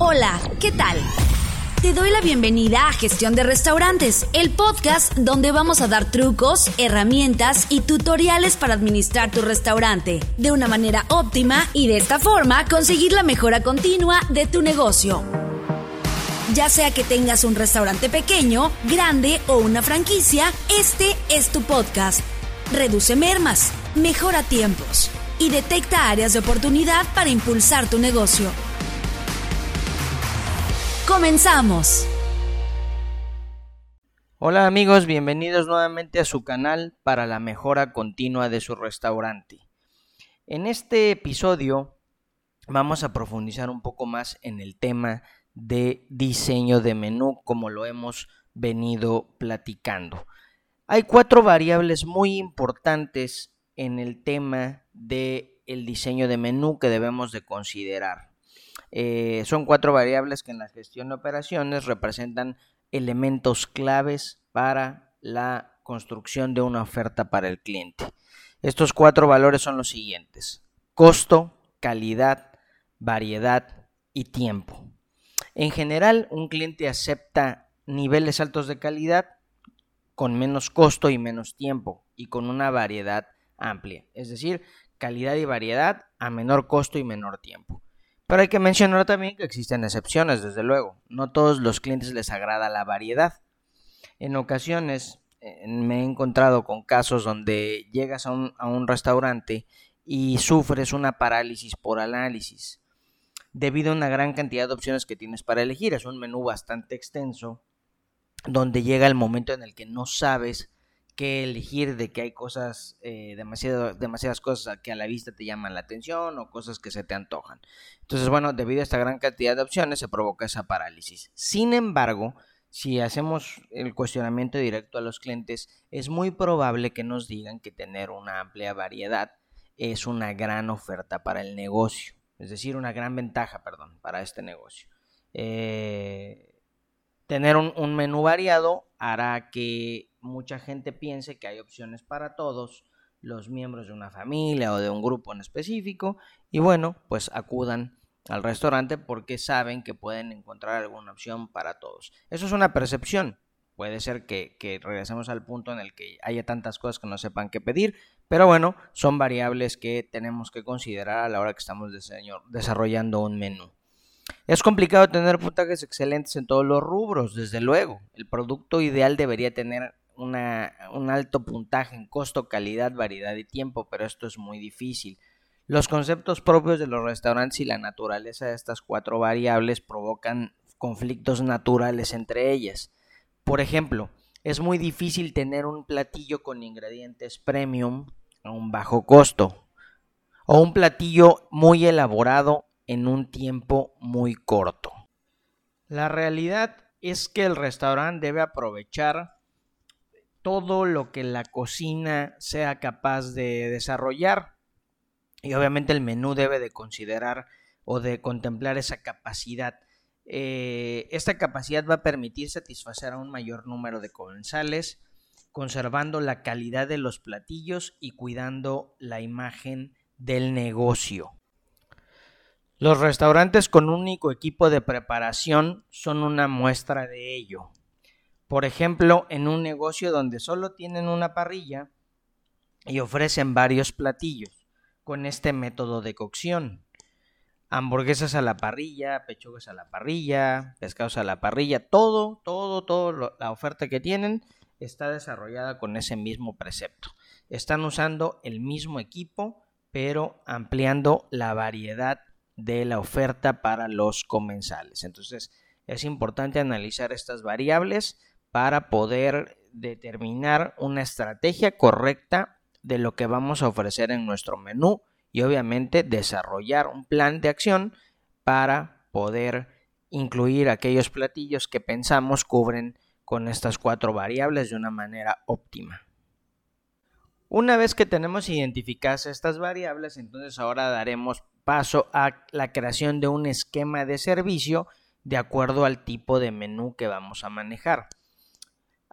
Hola, ¿qué tal? Te doy la bienvenida a Gestión de Restaurantes, el podcast donde vamos a dar trucos, herramientas y tutoriales para administrar tu restaurante de una manera óptima y de esta forma conseguir la mejora continua de tu negocio. Ya sea que tengas un restaurante pequeño, grande o una franquicia, este es tu podcast. Reduce mermas, mejora tiempos y detecta áreas de oportunidad para impulsar tu negocio. Comenzamos. Hola amigos, bienvenidos nuevamente a su canal para la mejora continua de su restaurante. En este episodio vamos a profundizar un poco más en el tema de diseño de menú como lo hemos venido platicando. Hay cuatro variables muy importantes en el tema de el diseño de menú que debemos de considerar. Eh, son cuatro variables que en la gestión de operaciones representan elementos claves para la construcción de una oferta para el cliente. Estos cuatro valores son los siguientes. Costo, calidad, variedad y tiempo. En general, un cliente acepta niveles altos de calidad con menos costo y menos tiempo y con una variedad amplia. Es decir, calidad y variedad a menor costo y menor tiempo. Pero hay que mencionar también que existen excepciones, desde luego. No todos los clientes les agrada la variedad. En ocasiones eh, me he encontrado con casos donde llegas a un, a un restaurante y sufres una parálisis por análisis debido a una gran cantidad de opciones que tienes para elegir. Es un menú bastante extenso donde llega el momento en el que no sabes que elegir de que hay cosas, eh, demasiadas cosas que a la vista te llaman la atención o cosas que se te antojan. Entonces, bueno, debido a esta gran cantidad de opciones se provoca esa parálisis. Sin embargo, si hacemos el cuestionamiento directo a los clientes, es muy probable que nos digan que tener una amplia variedad es una gran oferta para el negocio, es decir, una gran ventaja, perdón, para este negocio. Eh, tener un menú variado hará que mucha gente piense que hay opciones para todos los miembros de una familia o de un grupo en específico y bueno, pues acudan al restaurante porque saben que pueden encontrar alguna opción para todos. Eso es una percepción. Puede ser que, regresemos al punto en el que haya tantas cosas que no sepan qué pedir, pero bueno, son variables que tenemos que considerar a la hora que estamos desarrollando un menú. Es complicado tener puntajes excelentes en todos los rubros, desde luego. El producto ideal debería tener un alto puntaje en costo, calidad, variedad y tiempo, pero esto es muy difícil. Los conceptos propios de los restaurantes y la naturaleza de estas cuatro variables provocan conflictos naturales entre ellas. Por ejemplo, es muy difícil tener un platillo con ingredientes premium a un bajo costo o un platillo muy elaborado en un tiempo muy corto. La realidad es que el restaurante debe aprovechar todo lo que la cocina sea capaz de desarrollar. Y obviamente el menú debe de considerar o de contemplar esa capacidad. Eh, esta capacidad va a permitir satisfacer a un mayor número de comensales, conservando la calidad de los platillos y cuidando la imagen del negocio. Los restaurantes con único equipo de preparación son una muestra de ello. Por ejemplo, en un negocio donde solo tienen una parrilla y ofrecen varios platillos con este método de cocción. Hamburguesas a la parrilla, pechugas a la parrilla, pescados a la parrilla, todo, todo, todo la oferta que tienen está desarrollada con ese mismo precepto. Están usando el mismo equipo, pero ampliando la variedad de la oferta para los comensales. Entonces, es importante analizar estas variables para poder determinar una estrategia correcta de lo que vamos a ofrecer en nuestro menú y obviamente desarrollar un plan de acción para poder incluir aquellos platillos que pensamos cubren con estas cuatro variables de una manera óptima. Una vez que tenemos identificadas estas variables, entonces ahora daremos paso a la creación de un esquema de servicio de acuerdo al tipo de menú que vamos a manejar.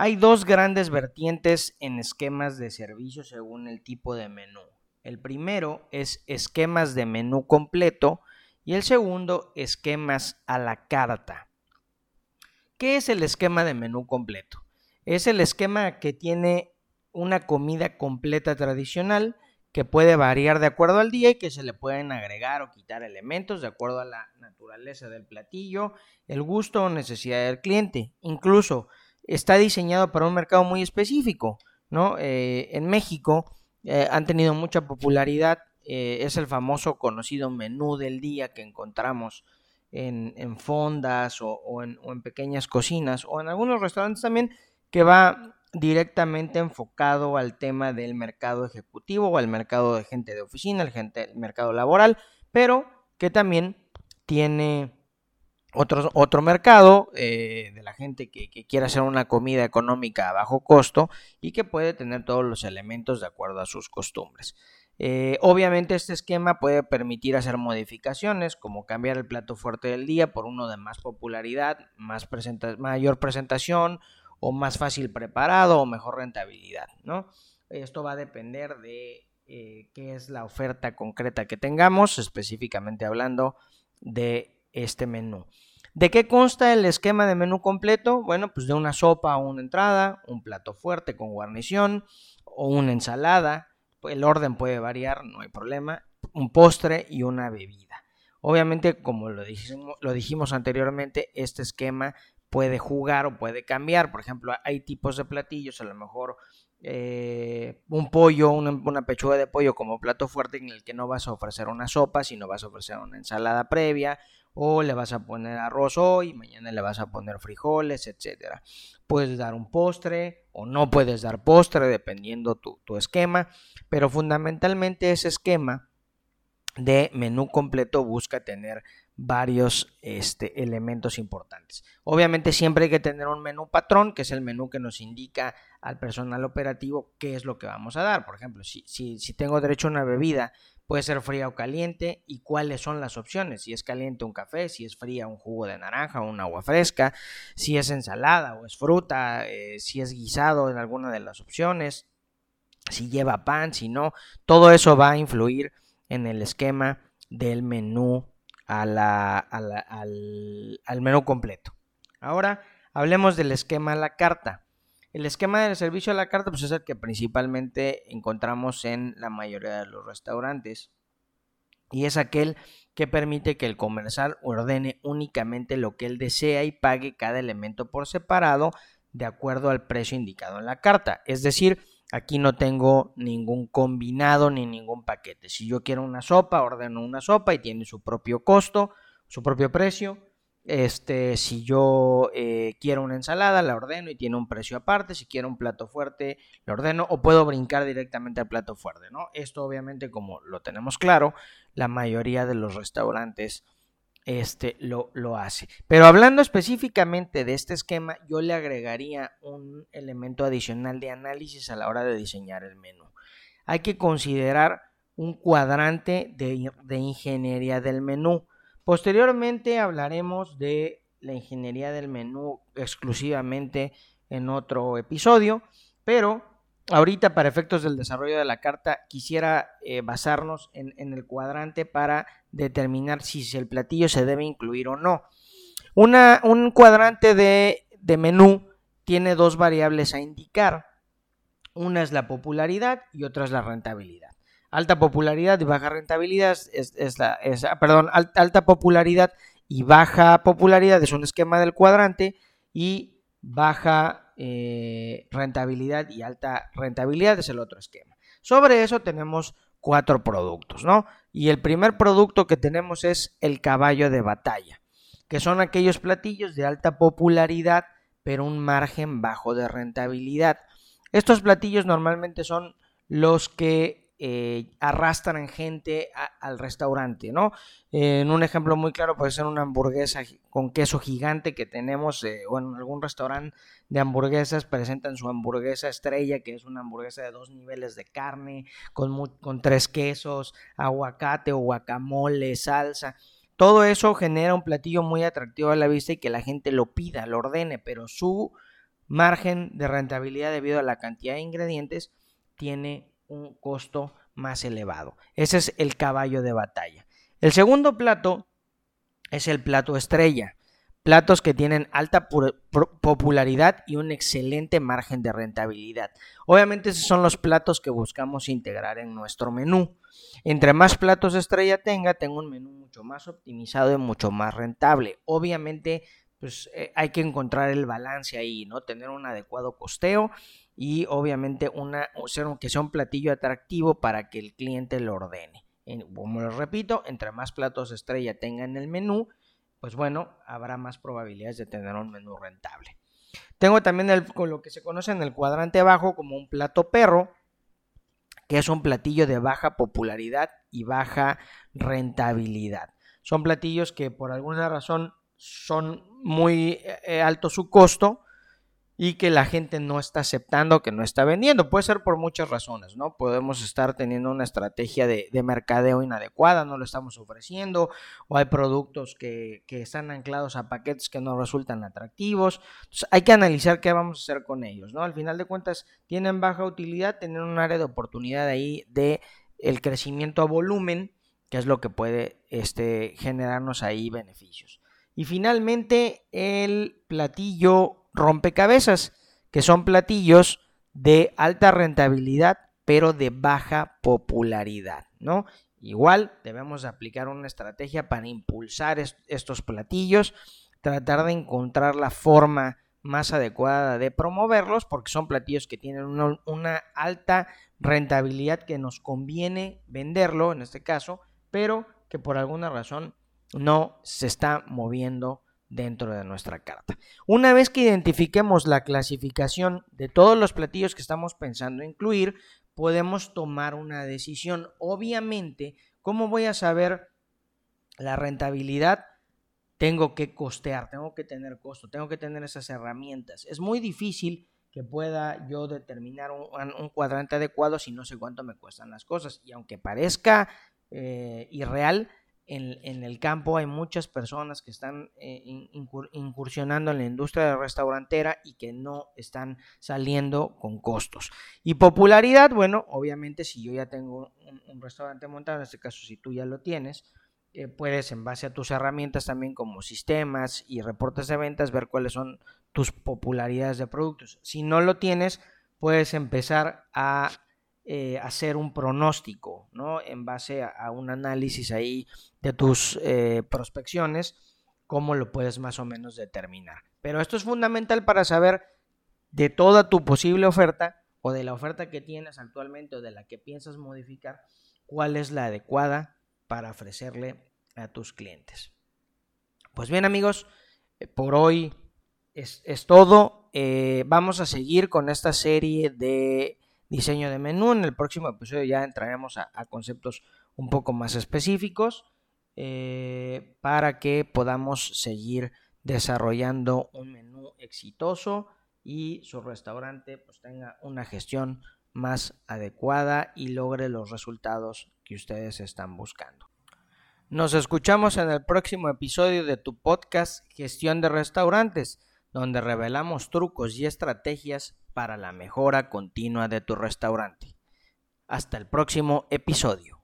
Hay dos grandes vertientes en esquemas de servicio según el tipo de menú. El primero es esquemas de menú completo Y el segundo, esquemas a la carta. ¿Qué es el esquema de menú completo? Es el esquema que tiene una comida completa tradicional que puede variar de acuerdo al día y que se le pueden agregar o quitar elementos de acuerdo a la naturaleza del platillo, el gusto o necesidad del cliente. Incluso está diseñado para un mercado muy específico, ¿no? Eh, en México eh, han tenido mucha popularidad, eh, es el famoso conocido menú del día que encontramos en, fondas o, en, pequeñas cocinas o en algunos restaurantes también que va directamente enfocado al tema del mercado ejecutivo o al mercado de gente de oficina, el, gente, mercado laboral, pero que también tiene otro, otro mercado eh, de la gente que, quiere hacer una comida económica a bajo costo y que puede tener todos los elementos de acuerdo a sus costumbres. Eh, obviamente este esquema puede permitir hacer modificaciones como cambiar el plato fuerte del día por uno de más popularidad, más mayor presentación o más fácil preparado o mejor rentabilidad, ¿no? Esto va a depender de eh, qué es la oferta concreta que tengamos, específicamente hablando de este menú. ¿De qué consta el esquema de menú completo? Bueno, pues de una sopa o una entrada, un plato fuerte con guarnición o una ensalada. El orden puede variar, no hay problema. Un postre y una bebida. Obviamente, como lo dijimos, anteriormente, este esquema puede jugar o puede cambiar. Por ejemplo, hay tipos de platillos, a lo mejor eh, un pollo, una, pechuga de pollo como plato fuerte en el que no vas a ofrecer una sopa, sino vas a ofrecer una ensalada previa, o le vas a poner arroz hoy, mañana le vas a poner frijoles, etcétera. Puedes dar un postre o no puedes dar postre, dependiendo tu, tu esquema, pero fundamentalmente ese esquema de menú completo busca tener varios este, elementos importantes. Obviamente siempre hay que tener un menú patrón, que es el menú que nos indica al personal operativo qué es lo que vamos a dar. Por ejemplo, si, si tengo derecho a una bebida, puede ser fría o caliente y cuáles son las opciones. Si es caliente un café, si es fría un jugo de naranja o un agua fresca, si es ensalada o es fruta, eh, si es guisado en alguna de las opciones, si lleva pan, si no, todo eso va a influir en el esquema del menú al, menú completo. Ahora hablemos del esquema a la carta. El esquema del servicio a la carta pues, es el que principalmente encontramos en la mayoría de los restaurantes y es aquel que permite que el comercial ordene únicamente lo que él desea y pague cada elemento por separado de acuerdo al precio indicado en la carta. Es decir, Aquí no tengo ningún combinado ni ningún paquete. Si yo quiero una sopa, ordeno una sopa y tiene su propio costo, su propio precio. Este, si yo eh, quiero una ensalada, la ordeno y tiene un precio aparte. Si quiero un plato fuerte, lo ordeno o puedo brincar directamente al plato fuerte, ¿no? Esto obviamente, como lo tenemos claro, la mayoría de los restaurantes este, lo, lo, hace. Pero hablando específicamente de este esquema, yo le agregaría un elemento adicional de análisis a la hora de diseñar el menú. Hay que considerar un cuadrante de, de ingeniería del menú. Posteriormente hablaremos de la ingeniería del menú exclusivamente en otro episodio, pero ahorita para efectos del desarrollo de la carta quisiera eh, basarnos en, el cuadrante para determinar si el platillo se debe incluir o no. Un cuadrante de, menú tiene dos variables a indicar. Una es la popularidad y otra es la rentabilidad. Alta popularidad y baja rentabilidad es, la, perdón, alta popularidad y baja popularidad es un esquema del cuadrante y baja eh, rentabilidad y alta rentabilidad es el otro esquema. Sobre eso tenemos cuatro productos, ¿no? Y el primer producto que tenemos es el caballo de batalla, que son aquellos platillos de alta popularidad, pero un margen bajo de rentabilidad. Estos platillos normalmente son los que eh, arrastran gente al restaurante, ¿no? en un ejemplo muy claro puede ser una hamburguesa con queso gigante que tenemos, eh, o en algún restaurante de hamburguesas presentan su hamburguesa estrella, que es una hamburguesa de dos niveles de carne, con, con tres quesos, aguacate o guacamole, salsa. Todo eso genera un platillo muy atractivo a la vista y que la gente lo pida, lo ordene, pero su margen de rentabilidad debido a la cantidad de ingredientes tiene un costo más elevado. Ese es el caballo de batalla. El segundo plato es el plato estrella. Platos que tienen alta popularidad y un excelente margen de rentabilidad. Obviamente esos son los platos que buscamos integrar en nuestro menú. Entre más platos estrella tenga, tengo un menú mucho más optimizado y mucho más rentable. Obviamente pues eh, hay que encontrar el balance ahí, ¿no? Tener un adecuado costeo y obviamente una, que sea un platillo atractivo para que el cliente lo ordene. Como les repito, entre más platos estrella tenga en el menú, pues bueno, habrá más probabilidades de tener un menú rentable. Tengo también el, con lo que se conoce en el cuadrante abajo como un plato perro, que es un platillo de baja popularidad y baja rentabilidad. Son platillos que por alguna razón son muy eh, alto su costo, y que la gente no está aceptando, que no está vendiendo. Puede ser por muchas razones, ¿no? Podemos estar teniendo una estrategia de, mercadeo inadecuada, no lo estamos ofreciendo, o hay productos que, están anclados a paquetes que no resultan atractivos. Entonces hay que analizar qué vamos a hacer con ellos, ¿no? Al final de cuentas, tienen baja utilidad, tienen un área de oportunidad ahí de el crecimiento a volumen, que es lo que puede este, generarnos ahí beneficios. Y finalmente, el platillo rompecabezas, que son platillos de alta rentabilidad, pero de baja popularidad, ¿no? Igual debemos aplicar una estrategia para impulsar estos platillos, tratar de encontrar la forma más adecuada de promoverlos, porque son platillos que tienen una, una alta rentabilidad que nos conviene venderlo, en este caso, pero que por alguna razón no se está moviendo dentro de nuestra carta. Una vez que identifiquemos la clasificación de todos los platillos que estamos pensando incluir, podemos tomar una decisión. Obviamente, ¿cómo voy a saber la rentabilidad? Tengo que costear, tengo que tener costo, tengo que tener esas herramientas. Es muy difícil que pueda yo determinar un, cuadrante adecuado si no sé cuánto me cuestan las cosas. Y aunque parezca eh, irreal, en, el campo hay muchas personas que están eh, incursionando en la industria restaurantera y que no están saliendo con costos. Y popularidad, bueno, obviamente si yo ya tengo un, restaurante montado, en este caso si tú ya lo tienes, eh, puedes en base a tus herramientas también como sistemas y reportes de ventas ver cuáles son tus popularidades de productos. Si no lo tienes, puedes empezar a eh, hacer un pronóstico, ¿no? En base a, un análisis ahí de tus eh, prospecciones, cómo lo puedes más o menos determinar. Pero esto es fundamental para saber de toda tu posible oferta o de la oferta que tienes actualmente o de la que piensas modificar, cuál es la adecuada para ofrecerle a tus clientes. Pues bien amigos, eh, por hoy es, todo. vamos a seguir con esta serie de diseño de menú. En el próximo episodio ya entraremos a, conceptos un poco más específicos eh, para que podamos seguir desarrollando un menú exitoso y su restaurante pues tenga una gestión más adecuada y logre los resultados que ustedes están buscando. Nos escuchamos en el próximo episodio de tu podcast Gestión de Restaurantes, donde revelamos trucos y estrategias para la mejora continua de tu restaurante. Hasta el próximo episodio.